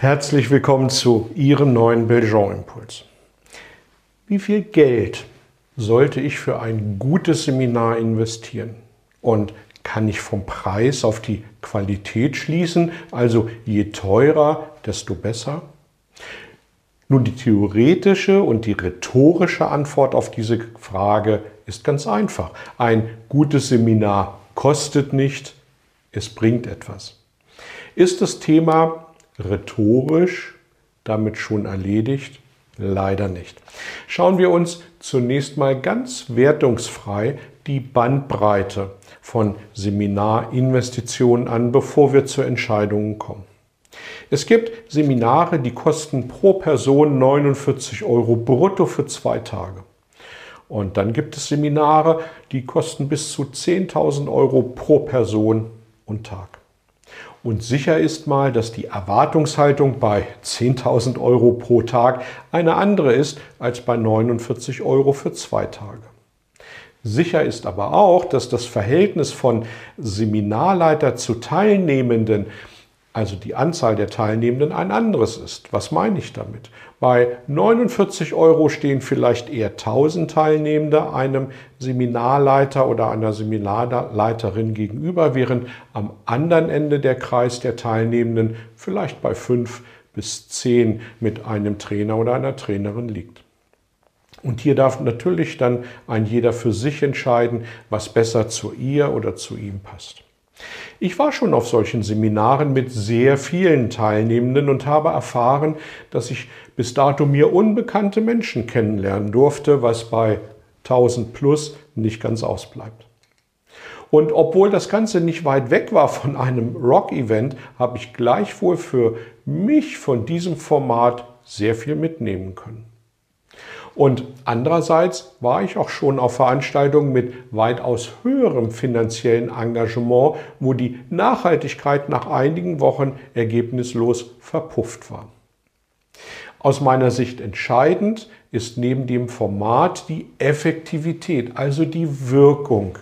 Herzlich willkommen zu Ihrem neuen Belgian-Impuls. Wie viel Geld sollte ich für ein gutes Seminar investieren? Und kann ich vom Preis auf die Qualität schließen? Also je teurer, desto besser? Nun, die theoretische und die rhetorische Antwort auf diese Frage ist ganz einfach. Ein gutes Seminar kostet nicht, es bringt etwas. Ist das Thema rhetorisch damit schon erledigt? Leider nicht. Schauen wir uns zunächst mal ganz wertungsfrei die Bandbreite von Seminarinvestitionen an, bevor wir zu Entscheidungen kommen. Es gibt Seminare, die kosten pro Person 49 Euro brutto für zwei Tage. Und dann gibt es Seminare, die kosten bis zu 10.000 Euro pro Person und Tag. Und sicher ist mal, dass die Erwartungshaltung bei 10.000 Euro pro Tag eine andere ist als bei 49 Euro für zwei Tage. Sicher ist aber auch, dass das Verhältnis von Seminarleiter zu Teilnehmenden also die Anzahl der Teilnehmenden, ein anderes ist. Was meine ich damit? Bei 49 Euro stehen vielleicht eher 1000 Teilnehmende einem Seminarleiter oder einer Seminarleiterin gegenüber, während am anderen Ende der Kreis der Teilnehmenden vielleicht bei 5 bis 10 mit einem Trainer oder einer Trainerin liegt. Und hier darf natürlich dann ein jeder für sich entscheiden, was besser zu ihr oder zu ihm passt. Ich war schon auf solchen Seminaren mit sehr vielen Teilnehmenden und habe erfahren, dass ich bis dato mir unbekannte Menschen kennenlernen durfte, was bei 1000 plus nicht ganz ausbleibt. Und obwohl das Ganze nicht weit weg war von einem Rock-Event, habe ich gleichwohl für mich von diesem Format sehr viel mitnehmen können. Und andererseits war ich auch schon auf Veranstaltungen mit weitaus höherem finanziellen Engagement, wo die Nachhaltigkeit nach einigen Wochen ergebnislos verpufft war. Aus meiner Sicht entscheidend ist neben dem Format die Effektivität, also die Wirkung,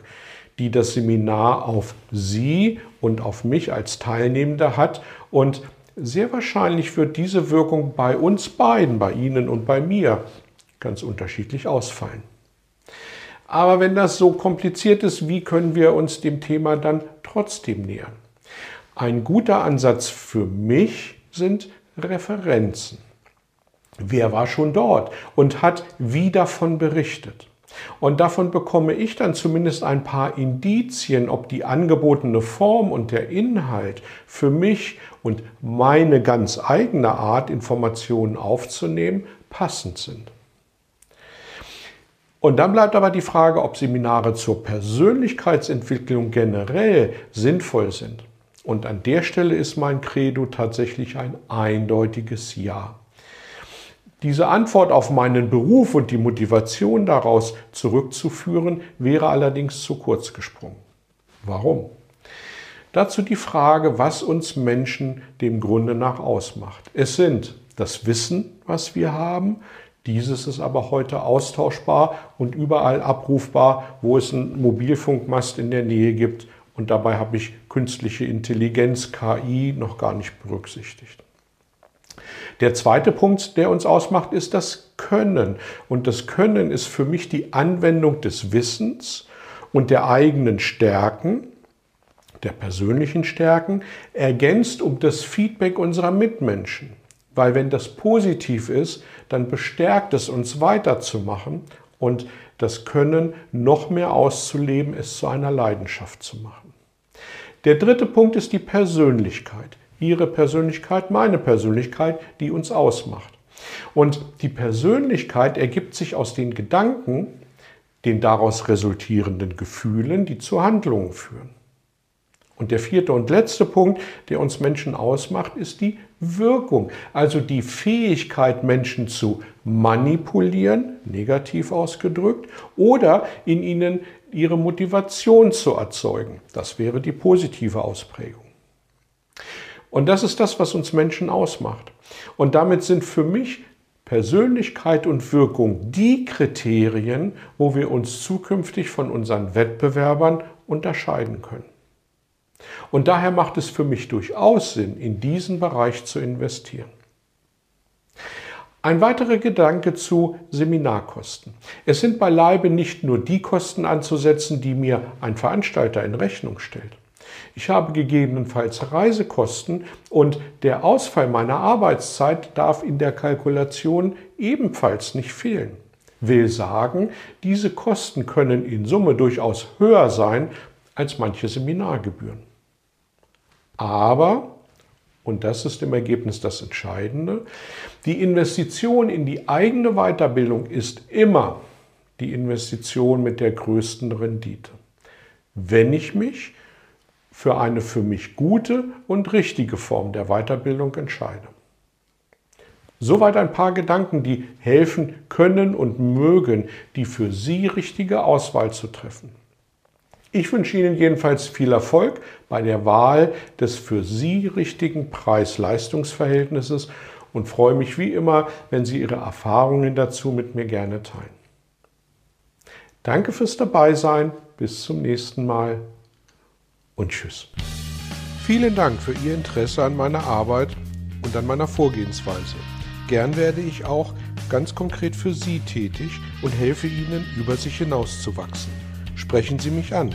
die das Seminar auf Sie und auf mich als Teilnehmende hat. Und sehr wahrscheinlich wird diese Wirkung bei uns beiden, bei Ihnen und bei mir, ganz unterschiedlich ausfallen. Aber wenn das so kompliziert ist, wie können wir uns dem Thema dann trotzdem nähern? Ein guter Ansatz für mich sind Referenzen. Wer war schon dort und hat wie davon berichtet? Und davon bekomme ich dann zumindest ein paar Indizien, ob die angebotene Form und der Inhalt für mich und meine ganz eigene Art, Informationen aufzunehmen, passend sind. Und dann bleibt aber die Frage, ob Seminare zur Persönlichkeitsentwicklung generell sinnvoll sind. Und an der Stelle ist mein Credo tatsächlich ein eindeutiges Ja. Diese Antwort auf meinen Beruf und die Motivation daraus zurückzuführen, wäre allerdings zu kurz gesprungen. Warum? Dazu die Frage, was uns Menschen dem Grunde nach ausmacht. Es sind das Wissen, was wir haben, dieses ist aber heute austauschbar und überall abrufbar, wo es einen Mobilfunkmast in der Nähe gibt. Und dabei habe ich künstliche Intelligenz, KI, noch gar nicht berücksichtigt. Der zweite Punkt, der uns ausmacht, ist das Können. Und das Können ist für mich die Anwendung des Wissens und der eigenen Stärken, der persönlichen Stärken, ergänzt um das Feedback unserer Mitmenschen. Weil wenn das positiv ist, dann bestärkt es uns weiterzumachen und das Können noch mehr auszuleben, es zu einer Leidenschaft zu machen. Der dritte Punkt ist die Persönlichkeit. Ihre Persönlichkeit, meine Persönlichkeit, die uns ausmacht. Und die Persönlichkeit ergibt sich aus den Gedanken, den daraus resultierenden Gefühlen, die zu Handlungen führen. Und der vierte und letzte Punkt, der uns Menschen ausmacht, ist die Wirkung, also die Fähigkeit, Menschen zu manipulieren, negativ ausgedrückt, oder in ihnen ihre Motivation zu erzeugen. Das wäre die positive Ausprägung. Und das ist das, was uns Menschen ausmacht. Und damit sind für mich Persönlichkeit und Wirkung die Kriterien, wo wir uns zukünftig von unseren Wettbewerbern unterscheiden können. Und daher macht es für mich durchaus Sinn, in diesen Bereich zu investieren. Ein weiterer Gedanke zu Seminarkosten. Es sind beileibe nicht nur die Kosten anzusetzen, die mir ein Veranstalter in Rechnung stellt. Ich habe gegebenenfalls Reisekosten und der Ausfall meiner Arbeitszeit darf in der Kalkulation ebenfalls nicht fehlen. Will sagen, diese Kosten können in Summe durchaus höher sein als manche Seminargebühren. Aber, und das ist im Ergebnis das Entscheidende, die Investition in die eigene Weiterbildung ist immer die Investition mit der größten Rendite. Wenn ich mich für eine für mich gute und richtige Form der Weiterbildung entscheide. Soweit ein paar Gedanken, die helfen können und mögen, die für Sie richtige Auswahl zu treffen. Ich wünsche Ihnen jedenfalls viel Erfolg bei der Wahl des für Sie richtigen Preis-Leistungs-Verhältnisses und freue mich wie immer, wenn Sie Ihre Erfahrungen dazu mit mir gerne teilen. Danke fürs Dabeisein, bis zum nächsten Mal und tschüss. Vielen Dank für Ihr Interesse an meiner Arbeit und an meiner Vorgehensweise. Gern werde ich auch ganz konkret für Sie tätig und helfe Ihnen, über sich hinauszuwachsen sprechen Sie mich an.